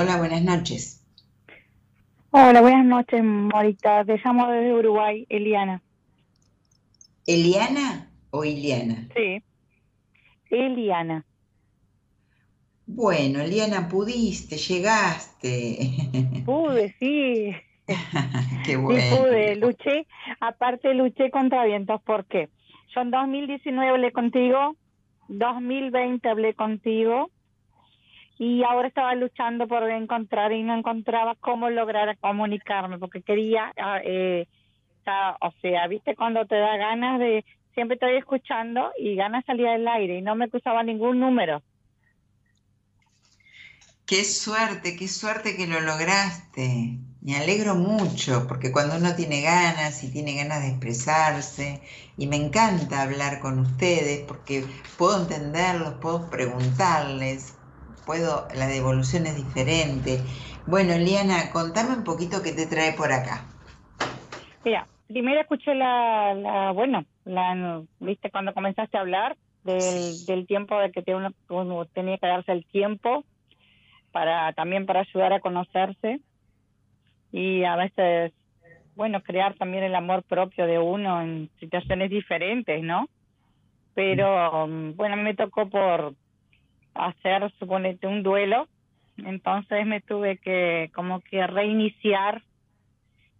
Hola, buenas noches. Hola, buenas noches, Morita. Te llamo desde Uruguay, Eliana. ¿Eliana o Iliana? Sí, Eliana. Bueno, Eliana, pudiste, llegaste. Pude, sí. Qué bueno. Sí, pude, luché. Aparte, luché contra vientos. ¿Por qué? Yo en 2019 hablé contigo, 2020 hablé contigo, y ahora estaba luchando por encontrar y no encontraba cómo lograr comunicarme porque quería, ah, eh, o sea, viste cuando te da ganas de, siempre estoy escuchando y ganas salir del aire y no me cruzaba ningún número. Qué suerte, qué suerte que lo lograste. Me alegro mucho porque cuando uno tiene ganas y tiene ganas de expresarse y me encanta hablar con ustedes porque puedo entenderlos, puedo preguntarles, puedo, la devolución es diferente. Bueno, Liana, contame un poquito qué te trae por acá. Mira, primero escuché la, la bueno, la, viste cuando comenzaste a hablar del, del tiempo de que uno, uno tenía que darse el tiempo para también para ayudar a conocerse y a veces bueno crear también el amor propio de uno en situaciones diferentes no pero mm, bueno me tocó por hacer, suponete, un duelo. Entonces me tuve que como que reiniciar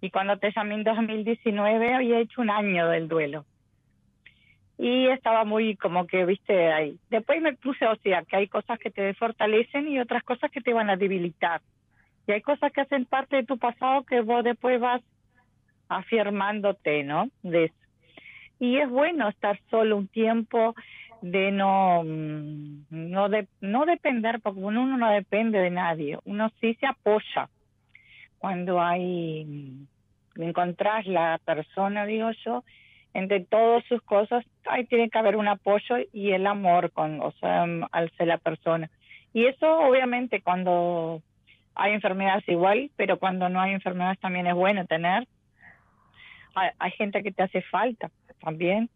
y cuando te llamé en 2019 había hecho un año del duelo. Y estaba muy como que, viste, ahí. Después me puse, o sea, que hay cosas que te fortalecen y otras cosas que te van a debilitar. Y hay cosas que hacen parte de tu pasado que vos después vas afirmándote, ¿no? De eso. Y es bueno estar solo un tiempo, de no mm, no de, no depender porque uno no depende de nadie uno sí se apoya. Cuando hay mm, encontrás la persona digo yo entre todas sus cosas ahí tiene que haber un apoyo y el amor con o sea mm, al ser la persona. Y eso obviamente cuando hay enfermedades igual pero cuando no hay enfermedades también es bueno tener. Hay, hay gente que te hace falta también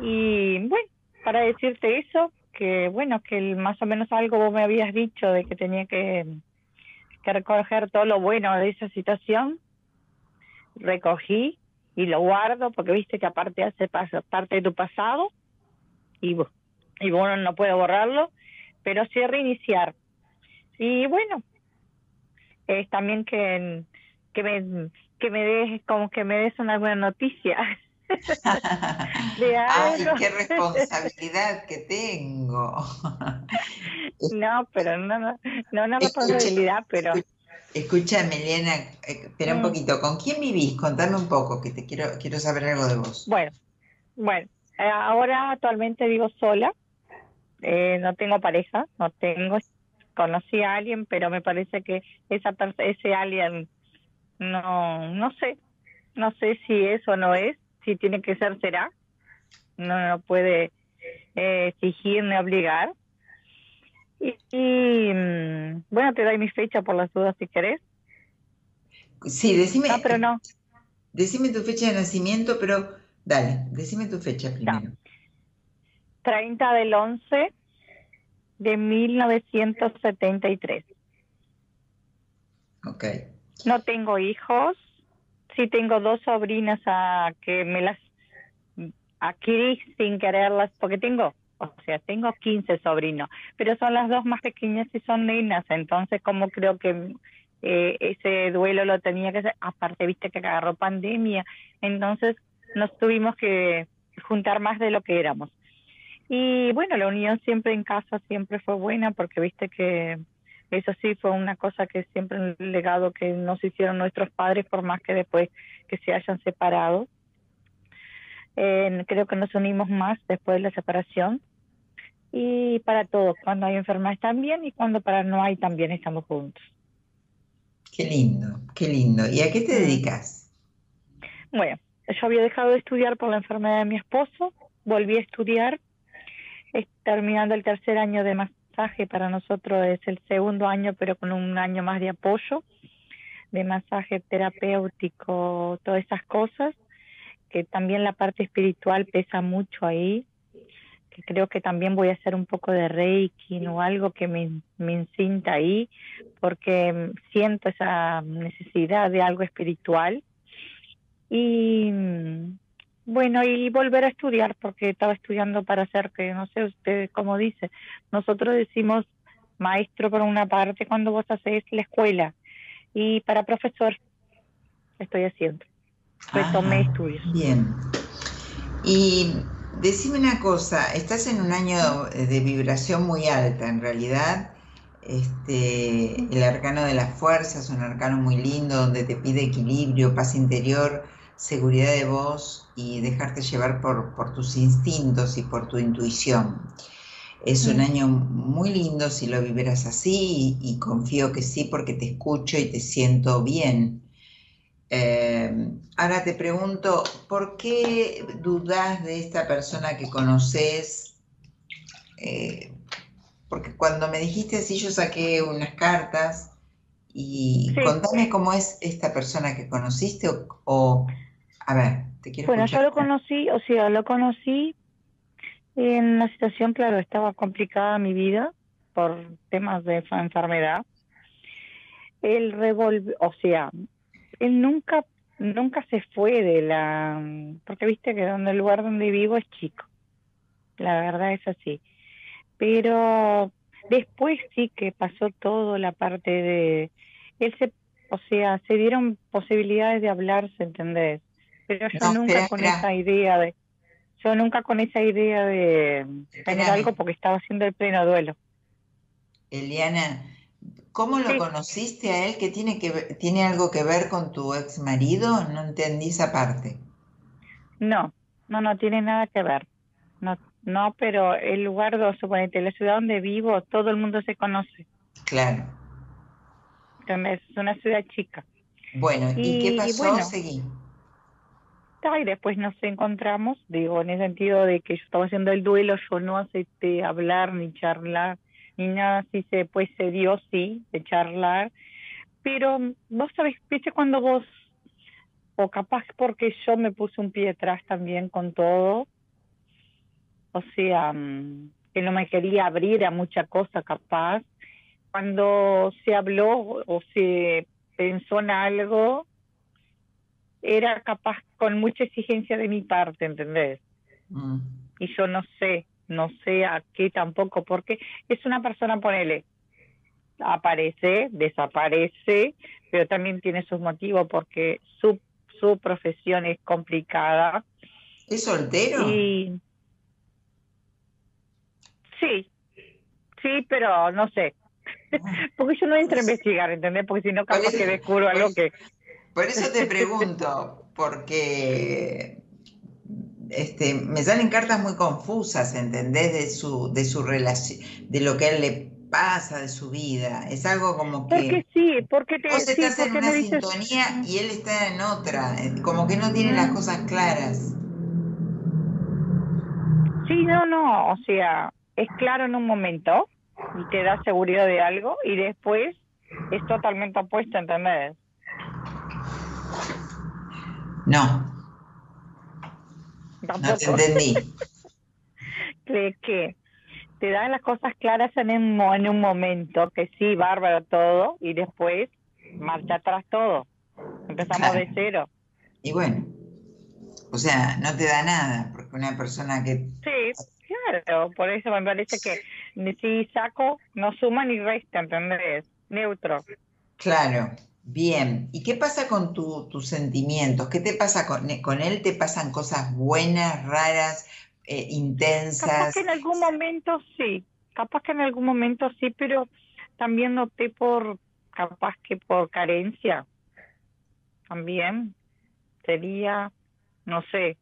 y bueno, para decirte eso, que bueno, que más o menos algo vos me habías dicho de que tenía que, recoger todo lo bueno de esa situación, recogí y lo guardo porque viste que aparte hace parte de tu pasado y, y bueno, no puedo borrarlo, pero sí reiniciar. Y bueno, es también que, que me que me des como que me des una buena noticia Ay, qué responsabilidad que tengo. no, pero no, no, no una responsabilidad, pero... Escúchame, Eliana, eh, espera un mm. poquito. ¿Con quién vivís? Contame un poco, que te quiero, quiero saber algo de vos. Bueno, bueno, eh, ahora actualmente vivo sola. Eh, no tengo pareja, no tengo. Conocí a alguien, pero me parece que esa ese alguien no, no sé, no sé si es o no es si tiene que ser, será. No, no puede eh, exigir ni obligar. Y, mm, bueno, te doy mi fecha por las dudas si querés. Sí, decime. No, pero no. Decime tu fecha de nacimiento, pero dale, decime tu fecha primero. 30 del 11 de 1973. Ok. No tengo hijos, sí tengo dos sobrinas a que me las adquirí sin quererlas, porque tengo, o sea, tengo 15 sobrinos, pero son las dos más pequeñas y son nenas, entonces como creo que eh, ese duelo lo tenía que hacer, aparte viste que agarró pandemia, entonces nos tuvimos que juntar más de lo que éramos. Y bueno, la unión siempre en casa siempre fue buena porque viste que eso sí fue una cosa que siempre un legado que nos hicieron nuestros padres, por más que después que se hayan separado. Eh, creo que nos unimos más después de la separación. Y para todos, cuando hay enfermedades también y cuando para no hay también estamos juntos. Qué lindo, qué lindo. ¿Y a qué te mm. dedicas? Bueno, yo había dejado de estudiar por la enfermedad de mi esposo, volví a estudiar, terminando el tercer año de, para nosotros es el segundo año, pero con un año más de apoyo, de masaje terapéutico, todas esas cosas, que también la parte espiritual pesa mucho ahí, que creo que también voy a hacer un poco de reiki o algo que me, me ahí, porque siento esa necesidad de algo espiritual. Y bueno, y volver a estudiar, porque estaba estudiando para hacer que, no sé usted cómo dice, nosotros decimos maestro por una parte cuando vos hacés la escuela y para profesor estoy haciendo. Retomé estudios. Bien. Y decime una cosa, estás en un año de vibración muy alta en realidad. Este, el arcano de las fuerzas, un arcano muy lindo donde te pide equilibrio, paz interior, seguridad de voz y dejarte llevar por, por tus instintos y por tu intuición. Es un año muy lindo si lo vivieras así y, confío que sí porque te escucho y te siento bien. Eh, ahora te pregunto, ¿por qué dudas de esta persona que conoces? Eh, porque cuando me dijiste así yo saqué unas cartas y contame cómo es esta persona que conociste o, a ver, te quiero Bueno, yo lo conocí, o sea, lo conocí en una situación, claro, estaba complicada mi vida por temas de enfermedad. Él revolvió, o sea, él nunca nunca se fue de la porque viste que donde el lugar donde vivo es chico. La verdad es así. Pero después sí que pasó todo la parte de él se o sea, se dieron posibilidades de hablarse, ¿entendés? Pero yo nunca con esa idea de yo nunca con esa idea de tener algo porque estaba haciendo el pleno duelo. Eliana, ¿cómo lo conociste a él? ¿Que tiene, que tiene algo que ver con tu ex marido? No entendí esa parte. No, no, no tiene nada que ver. No, no, pero el lugar, suponete, la ciudad donde vivo, todo el mundo se conoce. Claro. Entonces, es una ciudad chica. Bueno, ¿y, qué pasó? Seguí y después nos encontramos, digo, en el sentido de que yo estaba haciendo el duelo, yo no acepté hablar ni charlar, ni nada así, se, pues se dio, sí, de charlar, pero vos sabés, viste cuando vos, o capaz porque yo me puse un pie atrás también con todo, o sea, mm, que no me quería abrir a mucha cosa capaz, cuando se habló o se pensó en algo, era capaz con mucha exigencia de mi parte, ¿entendés? Mm. Y yo no sé, no sé a qué tampoco, porque es una persona, ponele, aparece, desaparece, pero también tiene sus motivos porque su, su profesión es complicada. ¿Es soltero? Y... Sí, sí, pero no sé. porque yo no entro a investigar, ¿entendés? Porque si no, capaz que descubro algo que por eso te pregunto, porque este, me salen cartas muy confusas, ¿entendés? De su, de su relación, de lo que a él le pasa, de su vida. Es algo como que. Porque sí, porque te Vos estás en una sintonía y él está en otra, eh, como que no tiene las cosas claras. Sí, no, no, o sea, es claro en un momento y te da seguridad de algo y después es totalmente opuesto, ¿entendés? No. No te entendí. que te dan las cosas claras en un, en un momento, que sí, bárbaro todo, y después marcha atrás todo. Empezamos de cero. Y bueno, o sea, no te da nada, porque una persona que... Sí, claro, por eso me parece que si saco, no suma ni resta, ¿entendés? Neutro. Claro, Bien, ¿y qué pasa con tus sentimientos? ¿Qué te pasa con, e, con, él? ¿Te pasan cosas buenas, raras, eh, intensas? Capaz que en algún momento sí, capaz que en algún momento sí, pero también noté por, capaz que por carencia, también sería, no sé,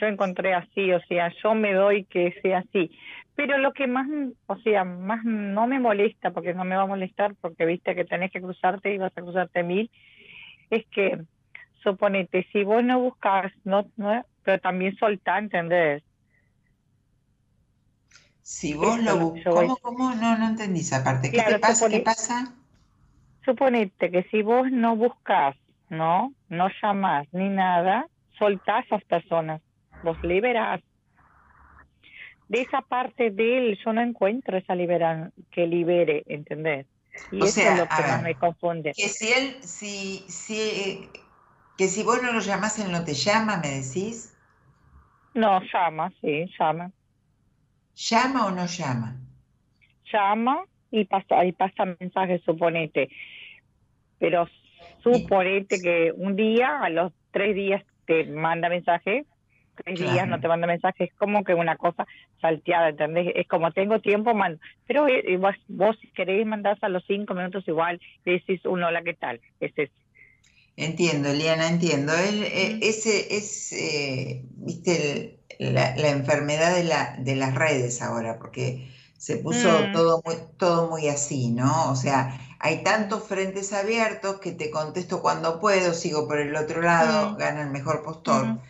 yo encontré así, o sea, yo me doy que sea así. Pero lo que más, o sea, más no me molesta, porque no me va a molestar, porque viste que tenés que cruzarte y vas a cruzarte mil, es que, suponete, si vos no buscas, no, no pero también soltá, ¿entendés? Si vos lo buscas, ¿cómo, ¿cómo? No, no entendí esa parte. ¿Qué te pasa? ¿Qué pasa? Suponete que si vos no buscas, ¿no? No llamás ni nada, soltás a esas personas, los liberás de esa parte de él yo no encuentro esa libera, que libere, ¿entendés? Y eso es lo que más me confunde. Que si él, si, si, que si vos no lo llamás, él no te llama, ¿me decís? No, llama, sí, llama. ¿Llama o no llama? Llama y pasa, y pasa mensajes, suponete. Pero suponete que un día, a los tres días, te manda mensaje tres días no te manda mensaje, es como que una cosa salteada, ¿entendés? Es como tengo tiempo, mando. Pero eh, eh, vos, vos, si queréis mandar a los cinco minutos igual, decís un hola, ¿qué tal? Es eso. Entiendo, Liana, entiendo. Él, eh, ese es, viste, la, enfermedad de, la, de las redes ahora, porque se puso mm. todo, muy, todo muy así, ¿no? O sea, hay tantos frentes abiertos que te contesto cuando puedo, sigo por el otro lado, mm. gana el mejor postor. Mm.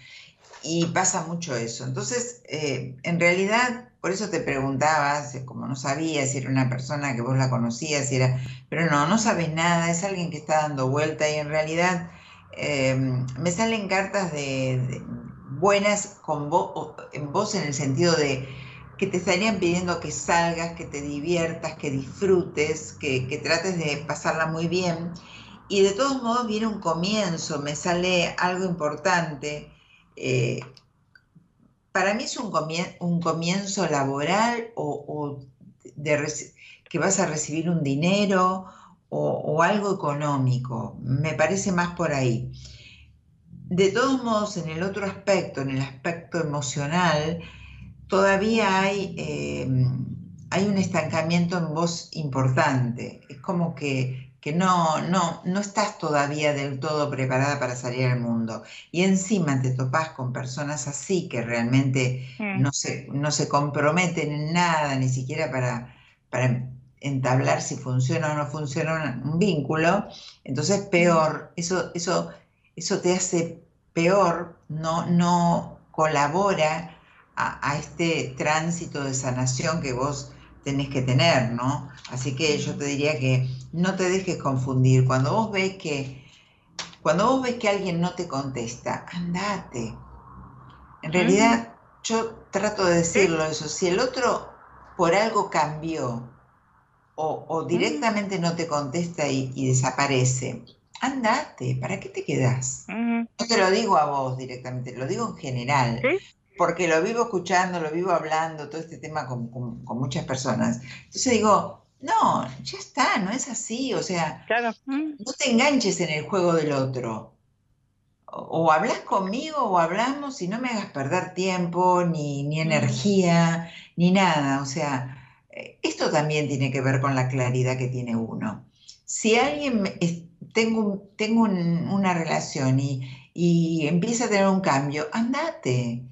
Y pasa mucho eso. Entonces, eh, en realidad, por eso te preguntaba, como no sabía si era una persona que vos la conocías, si era, pero no, no sabes nada, es alguien que está dando vuelta y en realidad em, me salen cartas de, buenas con en vos en el sentido de que te estarían pidiendo que salgas, que te diviertas, que disfrutes, que, que trates de pasarla muy bien. Y de todos modos viene un comienzo, me sale algo importante eh, para mí es un, comienzo, laboral o, que vas a recibir un dinero o, algo económico. Me parece más por ahí. De todos modos, en el otro aspecto, en el aspecto emocional, todavía hay, eh, hay un estancamiento en vos importante. Es como que que no, no, no estás todavía del todo preparada para salir al mundo. Y encima te topas con personas así que realmente mm. no, se, no se comprometen en nada, ni siquiera para, para entablar si funciona o no funciona un, vínculo. Entonces peor, eso, eso, eso te hace peor, no, no colabora a, a este tránsito de sanación que vos tenés que tener, ¿no? Así que yo te diría que no te dejes confundir. Cuando vos ves que, cuando vos ves que alguien no te contesta, andate. En realidad, yo trato de decirlo eso. Si el otro por algo cambió o, directamente no te contesta y, desaparece, andate. ¿Para qué te quedas? No te lo digo a vos directamente, lo digo en general porque lo vivo escuchando, lo vivo hablando, todo este tema con, muchas personas. Entonces digo, no, ya está, no es así, o sea, no te enganches en el juego del otro. O, hablas conmigo o hablamos y no me hagas perder tiempo, ni, ni energía, ni nada. O sea, esto también tiene que ver con la claridad que tiene uno. Si alguien, tengo, tengo una relación y, y empieza a tener un cambio, andate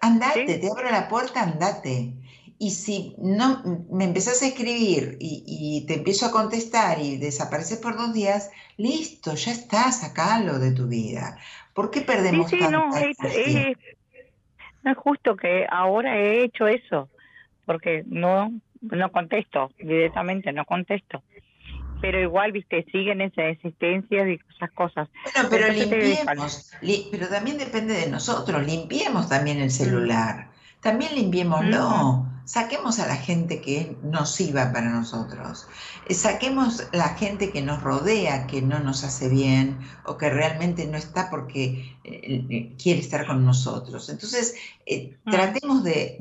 andate, te abro la puerta, andate. Y si no me empezás a escribir y, te empiezo a contestar y desapareces por dos días, listo, ya está, sacalo de tu vida. ¿Por qué perdemos sí, sí, no, es, no es justo que ahora he hecho eso, porque no, no contesto, directamente no contesto pero igual, viste, siguen esas existencias y esas cosas. Bueno, pero limpiemos, pero también depende de nosotros, limpiemos también el celular, también limpiémoslo saquemos a la gente que es nociva para nosotros, eh, saquemos la gente que nos rodea, que no nos hace bien o que realmente no está porque eh, eh, quiere estar con nosotros. Entonces, mm. tratemos de,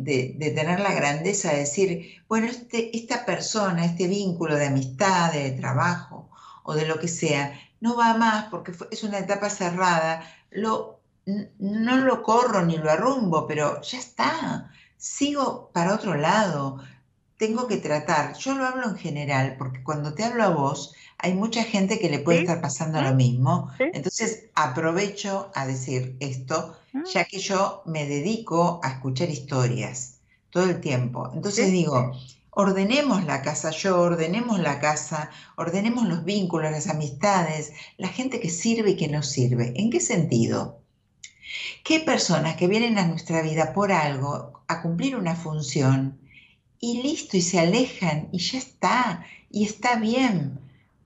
tener la grandeza de decir, bueno, este, esta persona, este vínculo de amistad, de trabajo o de lo que sea, no va más porque es una etapa cerrada, lo, no lo corro ni lo arrumbo, pero ya está sigo para otro lado, tengo que tratar, yo lo hablo en general, porque cuando te hablo a vos, hay mucha gente que le puede estar pasando lo mismo, entonces aprovecho a decir esto, ah. ya que yo me dedico a escuchar historias todo el tiempo. Entonces digo, ordenemos la casa yo, ordenemos la casa, ordenemos los vínculos, las amistades, la gente que sirve y que no sirve. ¿En qué sentido? ¿Qué personas que vienen a nuestra vida por algo, a cumplir una función, y listo, y se alejan, y ya está, y está bien?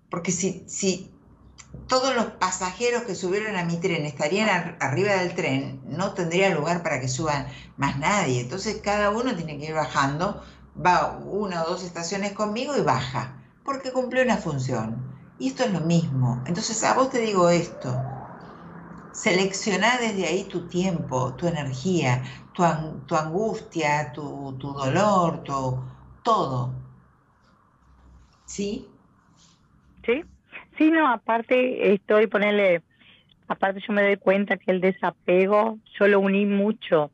Porque si, si todos los pasajeros que subieron a mi tren estarían arriba del tren, no tendría lugar para que suban más nadie. Entonces cada uno tiene que ir bajando, va una o dos estaciones conmigo y baja, porque cumple una función. Y esto es lo mismo. Entonces a vos te digo esto. Selecciona desde ahí tu tiempo, tu energía, tu, angustia, tu, tu dolor, tu, todo. ¿Sí? Sí, Sí, no, aparte estoy ponerle, aparte yo me doy cuenta que el desapego, yo lo uní mucho.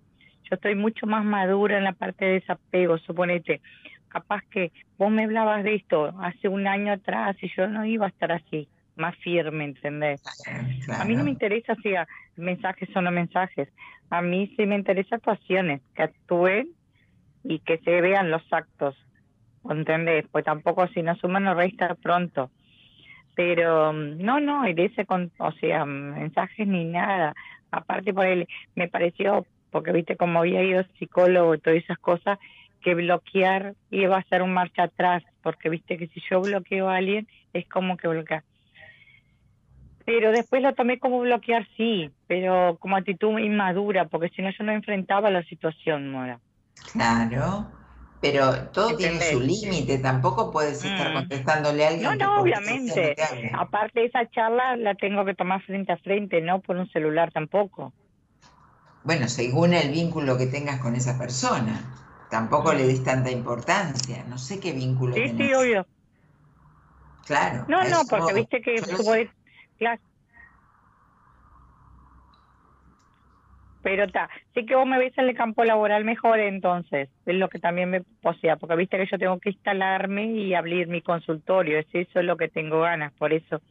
Yo estoy mucho más madura en la parte de desapego, suponete. Capaz que vos me hablabas de esto hace un año atrás y yo no iba a estar así, más firme, ¿entendés? A mí no me interesa si mensajes o no mensajes. A mí sí me interesa actuaciones, que actúen y que se vean los actos, ¿entendés? Pues tampoco si no suman no resta pronto pero mm, no, no, ese con, o sea, mensajes ni nada. Aparte por él, me pareció, porque viste como había ido psicólogo y todas esas cosas, que bloquear iba a ser un marcha atrás, porque viste que si yo bloqueo a alguien es como que bloquear. Pero después lo tomé como bloquear, sí, pero como actitud inmadura, porque si no yo no enfrentaba la situación, Mora. Claro. Pero todo tiene su límite, tampoco puedes estar mm. contestándole a alguien. No, no, obviamente. Aparte, esa charla la tengo que tomar frente a frente, no por un celular tampoco. Bueno, según el vínculo que tengas con esa persona. Tampoco le des tanta importancia. No sé qué vínculo Sí, sí, obvio. Claro. No, no, porque viste que... Claro, Pero está, sí que vos me ves en el campo laboral mejor entonces, es lo que también me posea, porque viste que yo tengo que instalarme y abrir mi consultorio, es eso lo que tengo ganas, por eso.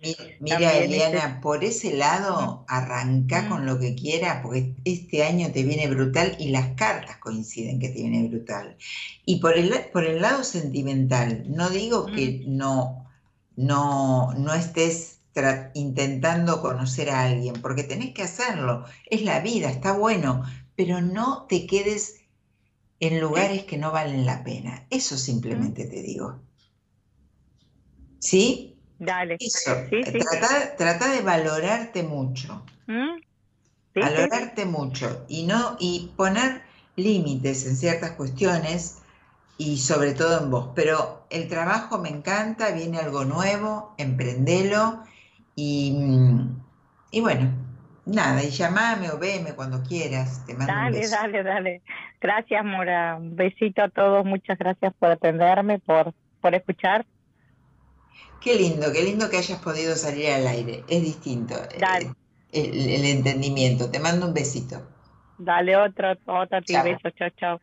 Mira, Eliana, por ese lado arranca con lo que quiera, porque este año te viene brutal y las cartas coinciden que te viene brutal. Y por el, por el lado sentimental, no digo que no, no, no estés intentando conocer a alguien, porque tenés que hacerlo, es la vida, está bueno, pero no te quedes en lugares que no valen la pena. Eso simplemente te digo. ¿Sí? Dale. Eso. Trata, de valorarte mucho. valorarte mucho y no y poner límites en ciertas cuestiones y sobre todo en vos. Pero el trabajo me encanta, viene algo nuevo, emprendelo y, y bueno, nada, y llamame o veme cuando quieras. Te mando dale, un beso. dale, dale. Gracias, Mora. Un besito a todos. Muchas gracias por atenderme, por, por escuchar. Qué lindo, qué lindo que hayas podido salir al aire. Es distinto eh, El, el, entendimiento. Te mando un besito. Dale otro, otro beso. Chao, chao.